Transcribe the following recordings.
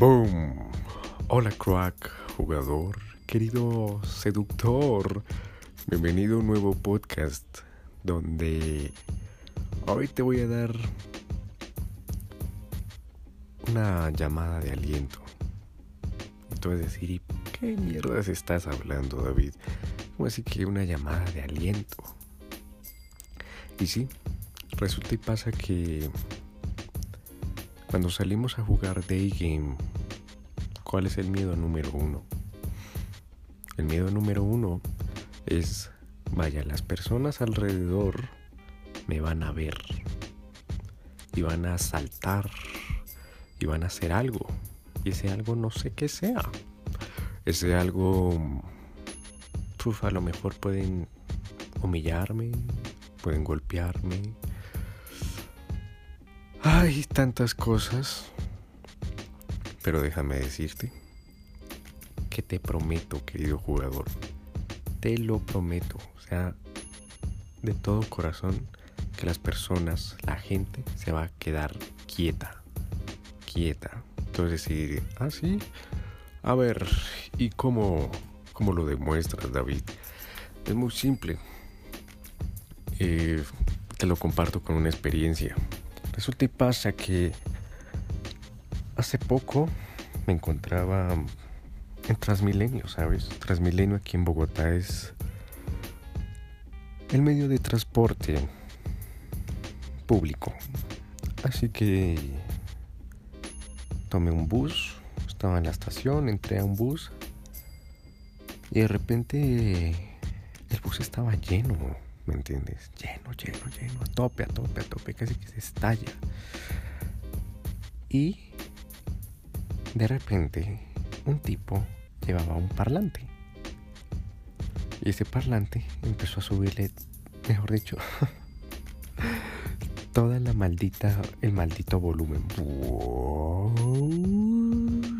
Boom. Hola crack, jugador, querido seductor. Bienvenido a un nuevo podcast donde hoy te voy a dar una llamada de aliento. Y tú vas a decir, ¿y qué mierdas estás hablando, David? ¿Cómo así que una llamada de aliento? Y sí, resulta y pasa que cuando salimos a jugar Day Game, ¿cuál es el miedo número uno? El miedo número uno es, vaya, las personas alrededor me van a ver y van a saltar y van a hacer algo. Y ese algo no sé qué sea. Ese algo, a lo mejor pueden humillarme, pueden golpearme, hay tantas cosas, pero déjame decirte que te prometo, querido jugador, te lo prometo, o sea, de todo corazón, que las personas, la gente se va a quedar quieta, quieta. Entonces decir, ah, sí, a ver, ¿y cómo, cómo lo demuestras, David? Es muy simple. Eh, te lo comparto con una experiencia. Resulta y pasa que hace poco me encontraba en Transmilenio, ¿sabes? Transmilenio aquí en Bogotá es el medio de transporte público. Así que tomé un bus, estaba en la estación, entré a un bus y de repente el bus estaba lleno ¿me entiendes? Lleno, lleno, lleno, a tope, a tope, a tope, casi que se estalla. Y de repente un tipo llevaba un parlante. Y ese parlante empezó a subirle, mejor dicho, toda la maldita, el maldito volumen.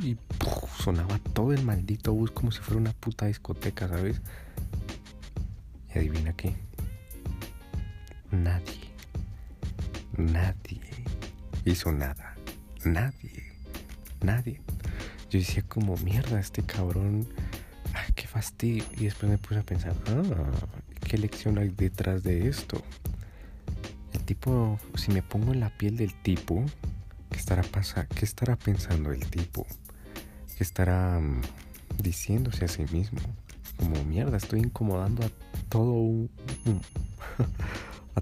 Y sonaba todo el maldito bus como si fuera una puta discoteca, ¿sabes? Y adivina qué nadie, nadie hizo nada. Nadie, nadie. Yo decía como, mierda, este cabrón, ay, qué fastidio. Y después me puse a pensar, ah, ¿qué lección hay detrás de esto? El tipo, si me pongo en la piel del tipo, ¿qué estará, ¿qué estará pensando el tipo? ¿Qué estará um, diciéndose a sí mismo? Como, mierda, estoy incomodando a todo un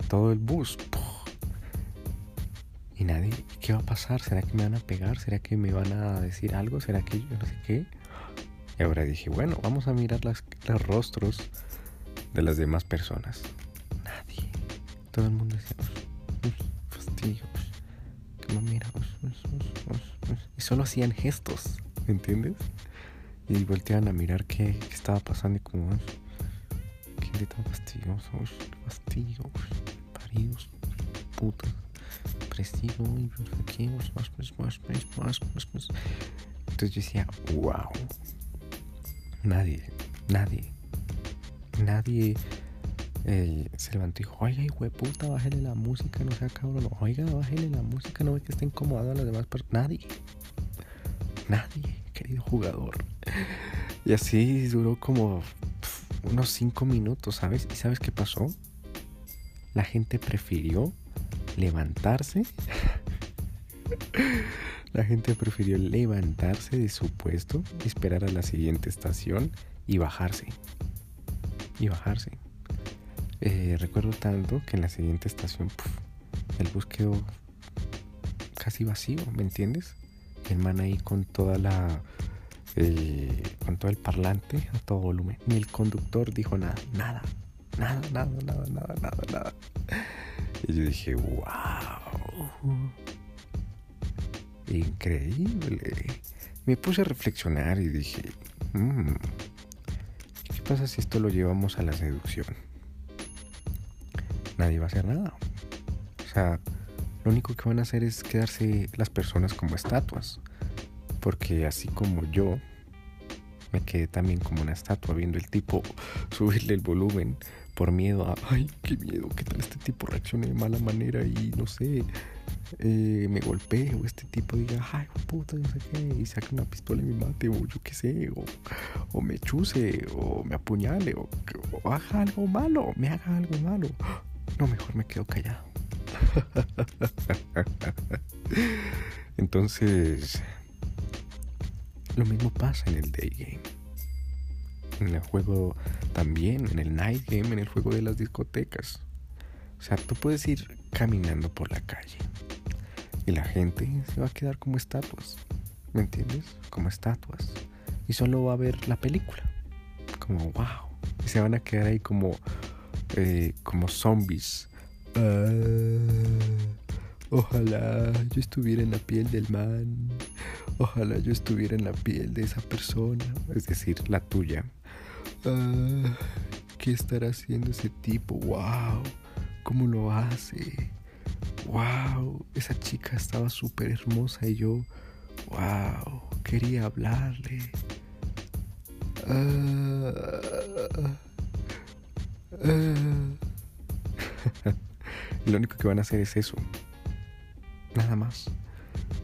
todo el bus. Y nadie, ¿qué va a pasar? ¿Será que me van a pegar? ¿Será que me van a decir algo? ¿Será que yo no sé qué? Y ahora dije, bueno, vamos a mirar las, los rostros de las demás personas. Nadie. Todo el mundo decía, fastidio, que me y solo hacían gestos, ¿me entiendes? Y volteaban a mirar qué, qué estaba pasando y como, gente tan fastidiosa, fastidio, paridos, putas, prestigio, más, más, más, más, más, Entonces yo decía, wow, nadie, nadie, nadie eh, se levantó y dijo, oiga, hijo de puta, bájale la música, no sea cabrón, oiga, bájale la música, no ve que está incomodado a las demás personas. Nadie, nadie, querido jugador. Y así duró como unos 5 minutos, ¿sabes? ¿Y sabes qué pasó? La gente prefirió levantarse. la gente prefirió levantarse de su puesto, esperar a la siguiente estación y bajarse. Y bajarse. Eh, recuerdo tanto que en la siguiente estación el bus quedó casi vacío, ¿me entiendes? El man ahí con toda la con todo el parlante a todo volumen. Ni el conductor dijo nada, nada, nada, nada, nada, nada, nada, nada. Y yo dije, wow. Increíble. Me puse a reflexionar y dije, mm, ¿qué pasa si esto lo llevamos a la seducción? Nadie va a hacer nada. O sea, lo único que van a hacer es quedarse las personas como estatuas. Porque así como yo me quedé también como una estatua viendo el tipo subirle el volumen por miedo ay, qué miedo, que tal este tipo reaccione de mala manera y no sé, eh, me golpee o este tipo diga, ay, puta, no sé qué, y saque una pistola y me mate, o yo qué sé, o, me chuse, o me apuñale, o, o, haga algo malo, me haga algo malo. No, mejor me quedo callado. Entonces, lo mismo pasa en el day game. En el juego también, en el night game, en el juego de las discotecas. O sea, tú puedes ir caminando por la calle y la gente se va a quedar como estatuas. ¿Me entiendes? Como estatuas. Y solo va a ver la película. Como, wow. Y se van a quedar ahí como, eh, como zombies. Ah, ojalá yo estuviera en la piel del man. Ojalá yo estuviera en la piel de esa persona. Es decir, la tuya. Ah, ¿Qué estará haciendo ese tipo? ¡Wow! ¿Cómo lo hace? ¡Wow! Esa chica estaba súper hermosa y yo, ¡wow! Quería hablarle. Ah, lo único que van a hacer es eso. Nada más.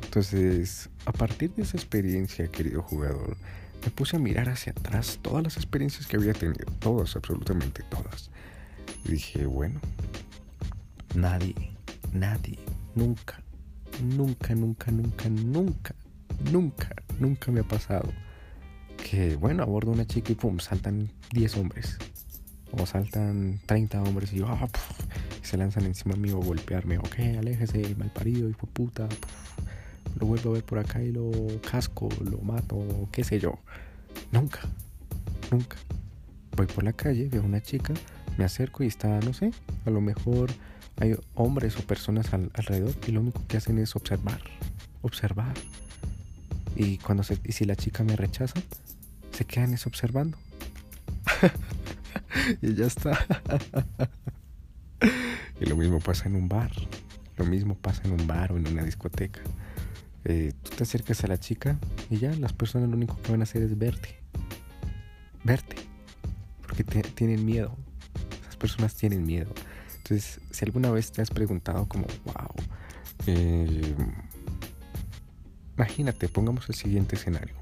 Entonces, a partir de esa experiencia, querido jugador, me puse a mirar hacia atrás todas las experiencias que había tenido, todas, absolutamente todas. Y dije, bueno, nadie, nadie, nunca, nunca, nunca, nunca, nunca, nunca, nunca me ha pasado que, bueno, abordo una chica y pum, saltan 10 hombres. O saltan 30 hombres y yo, ah, se lanzan encima mío a golpearme. Ok, aléjese, mal parido, hijo puta lo vuelvo a ver por acá y lo casco, lo mato, qué sé yo. Nunca, nunca. Voy por la calle, veo una chica, me acerco y está, no sé, a lo mejor hay hombres o personas alrededor y lo único que hacen es observar, observar. Y cuando se, y si la chica me rechaza, se quedan es observando. y ya está. y lo mismo pasa en un bar. Lo mismo pasa en un bar o en una discoteca. Eh, tú te acercas a la chica y ya las personas lo único que van a hacer es verte. Verte. Porque tienen miedo. Esas personas tienen miedo. Entonces, si alguna vez te has preguntado como, wow, eh, imagínate, pongamos el siguiente escenario.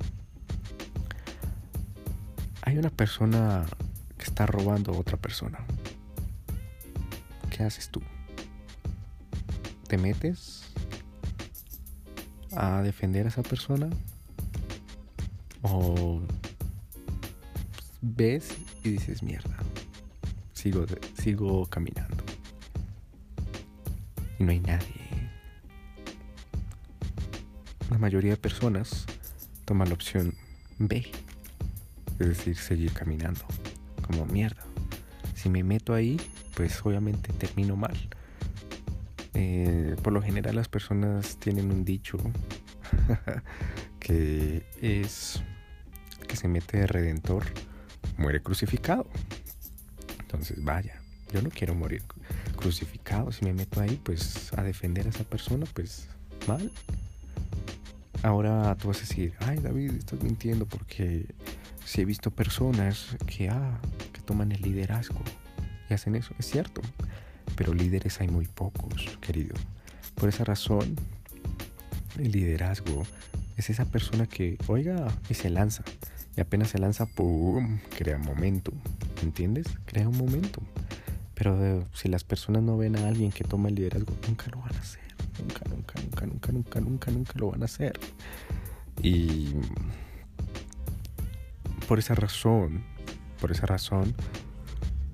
Hay una persona que está robando a otra persona. ¿Qué haces tú? ¿Te metes? A defender a esa persona o ves y dices mierda sigo sigo caminando y no hay nadie. La mayoría de personas toman la opción B es decir seguir caminando. Como mierda si me meto ahí pues obviamente termino mal eh, por lo general las personas tienen un dicho que es que se mete de redentor, muere crucificado. Entonces, vaya, yo no quiero morir crucificado. Si me meto ahí, pues a defender a esa persona, pues mal. Ahora tú vas a decir, ay David, estás mintiendo porque si he visto personas ah, que toman el liderazgo y hacen eso. Es cierto, pero líderes hay muy pocos, querido. Por esa razón, el liderazgo es esa persona que, oiga, y se lanza. Y apenas se lanza, ¡pum! Crea momento. ¿Entiendes? Crea un momento. Pero eh, si las personas no ven a alguien que toma el liderazgo, nunca lo van a hacer. Nunca, nunca, nunca, nunca, nunca, nunca, nunca lo van a hacer. Y por esa razón, por esa razón,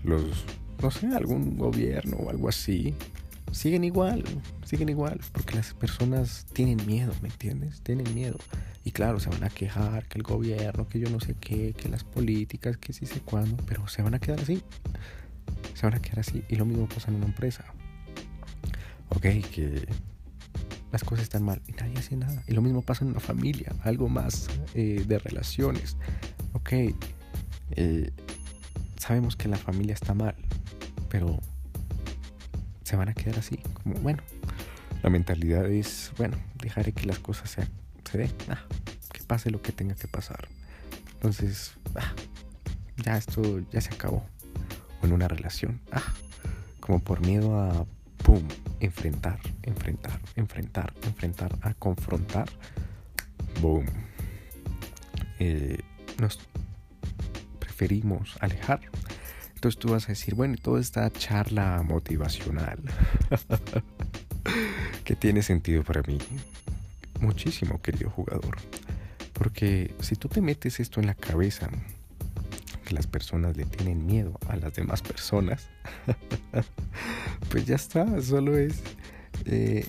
los no sé, algún gobierno o algo así, siguen igual, siguen igual, porque las personas tienen miedo, ¿me entiendes? Tienen miedo. Y claro, se van a quejar que el gobierno, que yo no sé qué, que las políticas, que sí sé cuándo, pero se van a quedar así. Se van a quedar así. Y lo mismo pasa en una empresa. Ok, que las cosas están mal y nadie hace nada. Y lo mismo pasa en una familia, algo más eh, de relaciones. Ok, eh, sabemos que la familia está mal, pero se van a quedar así, como bueno, la mentalidad es, bueno, dejaré que las cosas se, se den, ah, que pase lo que tenga que pasar. Entonces, ah, ya esto ya se acabó. O en una relación, ah, como por miedo a, ¡pum!, enfrentar, enfrentar, enfrentar, enfrentar, a confrontar, boom. Eh, nos preferimos alejar. Entonces tú vas a decir, bueno, toda esta charla motivacional, que tiene sentido para mí, muchísimo, querido jugador. Porque si tú te metes esto en la cabeza, que las personas le tienen miedo a las demás personas, pues ya está, solo es eh,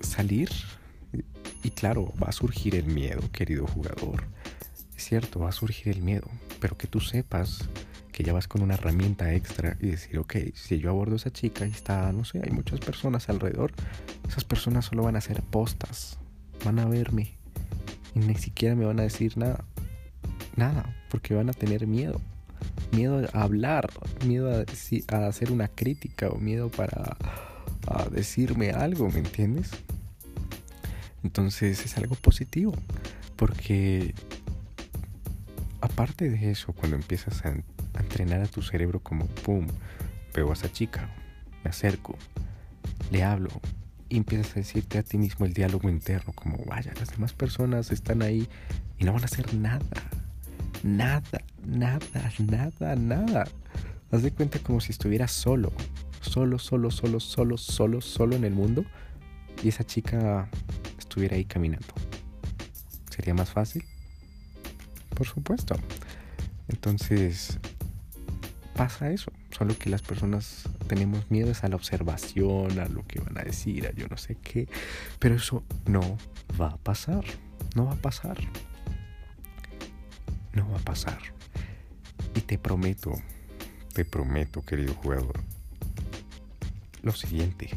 salir y claro, va a surgir el miedo, querido jugador. Es cierto, va a surgir el miedo, pero que tú sepas que ya vas con una herramienta extra y decir, ok, si yo abordo a esa chica y está, no sé, hay muchas personas alrededor, esas personas solo van a hacer postas, van a verme y ni siquiera me van a decir nada, nada, porque van a tener miedo, miedo a hablar, miedo a, a hacer una crítica o miedo para a decirme algo, ¿me entiendes? Entonces es algo positivo, porque aparte de eso, cuando empiezas a entrenar a tu cerebro como, ¡pum!, veo a esa chica, me acerco, le hablo empiezas a decirte a ti mismo el diálogo interno como, vaya, las demás personas están ahí y no van a hacer nada, nada, nada, nada, nada. Haz de cuenta como si estuvieras solo, solo, solo, solo, solo, solo, solo en el mundo y esa chica estuviera ahí caminando. ¿Sería más fácil? Por supuesto. Entonces, pasa eso. Solo que las personas tenemos miedo a la observación, a lo que van a decir, a yo no sé qué. Pero eso no va a pasar. No va a pasar. No va a pasar. Y te prometo, te prometo, querido jugador, lo siguiente.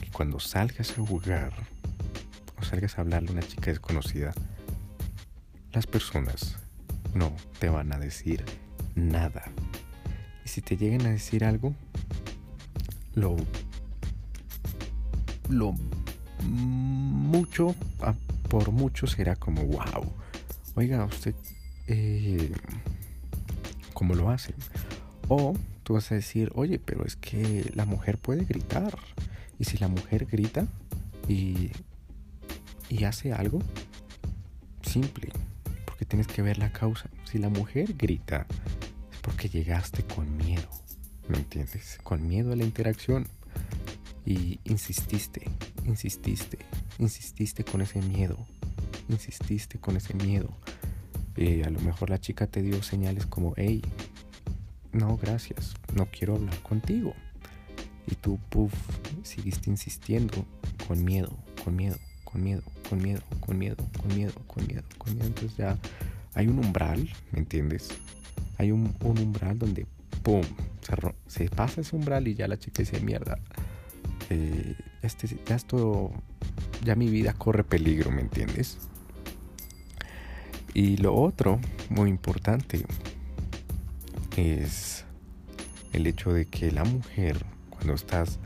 Que cuando salgas a jugar o salgas a hablarle a una chica desconocida, las personas no te van a decir nada. Y si te llegan a decir algo, lo, lo mucho, por mucho será como, wow, oiga, usted, eh, ¿cómo lo hace? O tú vas a decir, oye, pero es que la mujer puede gritar. Y si la mujer grita y, y hace algo, simple, porque tienes que ver la causa. Si la mujer grita, porque llegaste con miedo, ¿me entiendes? Con miedo a la interacción y insististe, insististe, insististe con ese miedo, insististe con ese miedo. Eh, a lo mejor la chica te dio señales como, hey, no, gracias, no quiero hablar contigo. Y tú, puff, seguiste insistiendo con miedo, con miedo, con miedo, con miedo, con miedo, con miedo, con miedo, con miedo. Entonces ya hay un umbral, ¿me entiendes? Hay un, umbral donde, ¡pum! Se, pasa ese umbral y ya la chica dice, mierda, eh, este, ya esto, ya mi vida corre peligro, ¿me entiendes? Y lo otro, muy importante, es el hecho de que la mujer, cuando estás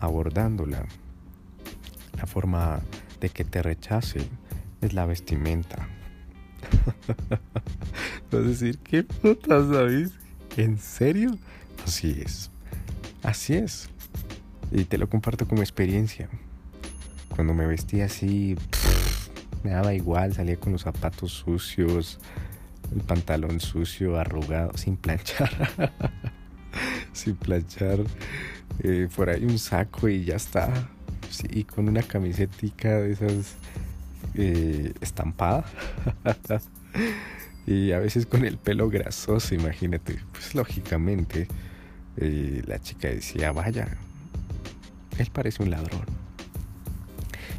abordándola, la forma de que te rechace es la vestimenta. Vas a decir, ¿qué putas, sabes? ¿En serio? Así es. Así es. Y te lo comparto como experiencia. Cuando me vestía así, me daba igual, salía con los zapatos sucios, el pantalón sucio, arrugado, sin planchar. sin planchar. Eh, por ahí un saco y ya está y con una camisetica de esas eh, estampada. y a veces con el pelo grasoso, imagínate. Pues lógicamente eh, la chica decía, vaya, él parece un ladrón.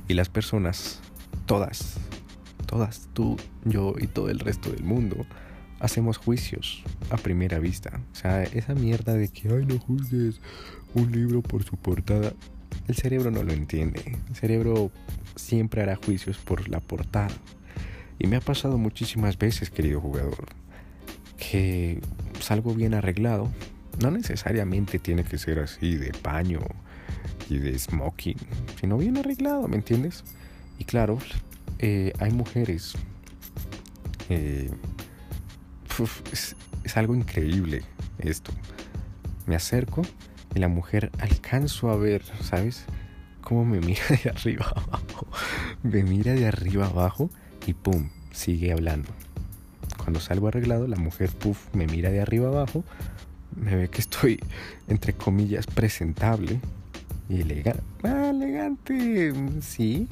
Y las personas, todas, todas, tú, yo y todo el resto del mundo, hacemos juicios a primera vista. O sea, esa mierda de que, ay, no juzgues un libro por su portada. El cerebro no lo entiende. El cerebro siempre hará juicios por la portada. Y me ha pasado muchísimas veces, querido jugador, que salgo bien arreglado. No necesariamente tiene que ser así de paño y de smoking, sino bien arreglado, ¿me entiendes? Y claro, eh, hay mujeres. Eh, es algo increíble esto. Me acerco Y la mujer alcanzo a ver, ¿sabes? Cómo me mira de arriba abajo. Me mira de arriba abajo y pum, sigue hablando. Cuando salgo arreglado, la mujer, puff, me mira de arriba abajo, me ve que estoy, entre comillas, presentable y elegante. Ah, elegante, sí.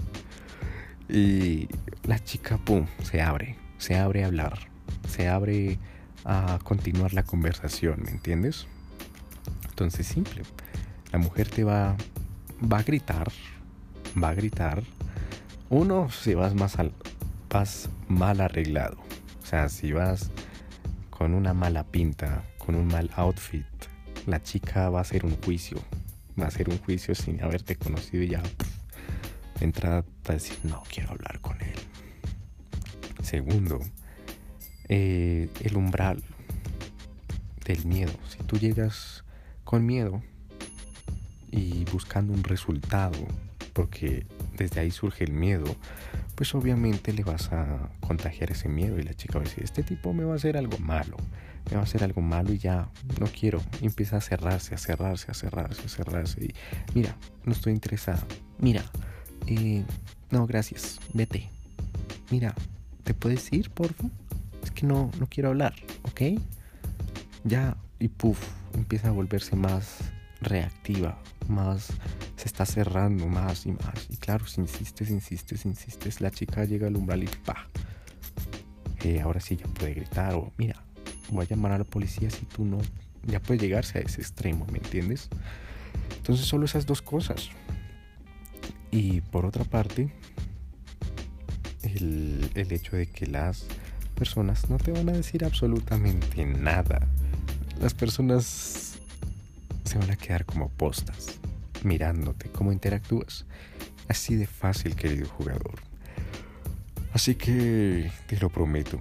Y la chica, pum, se abre, se abre a hablar, se abre a continuar la conversación, ¿me entiendes? Entonces, simple. La mujer te va, va a gritar, va a gritar. Uno, si vas más al, vas mal arreglado. O sea, si vas con una mala pinta, con un mal outfit, la chica va a hacer un juicio. Va a hacer un juicio sin haberte conocido y ya entra a decir, no quiero hablar con él. Segundo, eh, el umbral del miedo. Si tú llegas con miedo y buscando un resultado, porque desde ahí surge el miedo, pues obviamente le vas a contagiar ese miedo y la chica va a decir, este tipo me va a hacer algo malo, me va a hacer algo malo y ya no quiero. Y empieza a cerrarse, a cerrarse, a cerrarse, a cerrarse. Y mira, no estoy interesada. Mira, eh, no, gracias, vete. Mira, ¿te puedes ir, por favor? Es que no, no quiero hablar, ¿ok? Ya, y puff, empieza a volverse más reactiva, más está cerrando más y más. Y claro, si insistes, insistes, insistes, la chica llega al umbral y pa. Eh, ahora sí ya puede gritar o mira, voy a llamar a la policía si tú no. Ya puede llegarse a ese extremo, ¿me entiendes? Entonces solo esas dos cosas. Y por otra parte, el, el hecho de que las personas no te van a decir absolutamente nada. Las personas se van a quedar como postas, mirándote, cómo interactúas. Así de fácil, querido jugador. Así que te lo prometo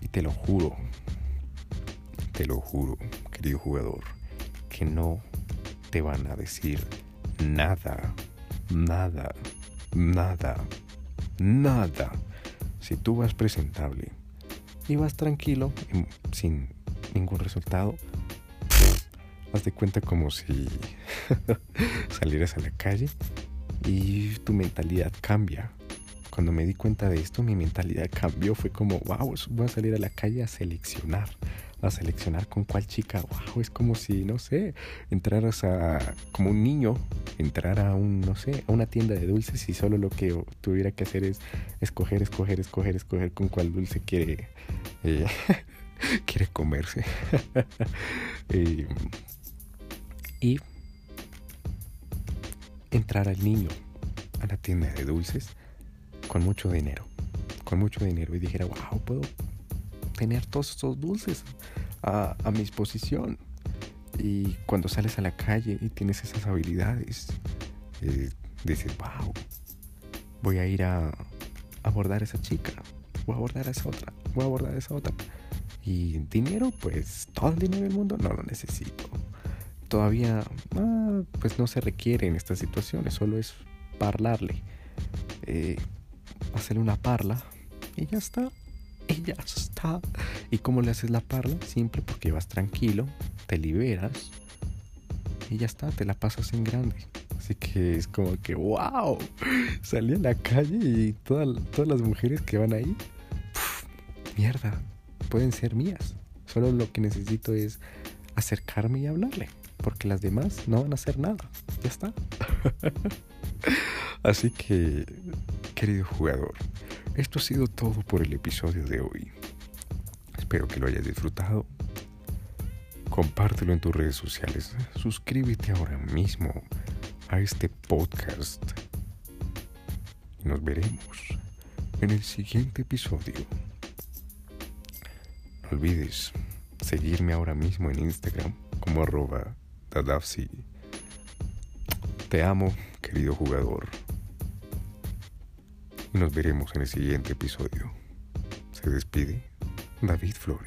y te lo juro, te lo juro, querido jugador, que no te van a decir nada, nada, nada, nada. Si tú vas presentable y vas tranquilo, sin ningún resultado, haz de cuenta como si salieras a la calle y tu mentalidad cambia. Cuando me di cuenta de esto, mi mentalidad cambió. Fue como, wow, voy a salir a la calle a seleccionar. A seleccionar con cuál chica. Wow, es como si, no sé, entraras a, como un niño, entrar a un, no sé, a una tienda de dulces y solo lo que tuviera que hacer es escoger, escoger, escoger, escoger con cuál dulce quiere, eh, quiere comerse. eh, y entrar al niño a la tienda de dulces con mucho dinero, con mucho dinero y dijera, wow, puedo tener todos estos dulces a, a mi disposición. Y cuando sales a la calle y tienes esas habilidades, eh, dices, wow, voy a ir a abordar a esa chica, voy a abordar a esa otra, voy a abordar a esa otra. Y dinero, pues todo el dinero del mundo no lo necesito todavía ah, pues no se requiere en estas situaciones, solo es parlarle, eh, hacerle una parla y ya está, y ya está. ¿Y cómo le haces la parla? Simple porque vas tranquilo, te liberas y ya está, te la pasas en grande. Así que es como que, wow, salí a la calle y todas las mujeres que van ahí, mierda, pueden ser mías. Solo lo que necesito es acercarme y hablarle porque las demás no van a hacer nada. Ya está. Así que, querido jugador, esto ha sido todo por el episodio de hoy. Espero que lo hayas disfrutado. Compártelo en tus redes sociales. Suscríbete ahora mismo a este podcast. Nos veremos en el siguiente episodio. No olvides seguirme ahora mismo en Instagram como arroba Dadafsi. Te amo, querido jugador. Nos veremos en el siguiente episodio. Se despide David Flores.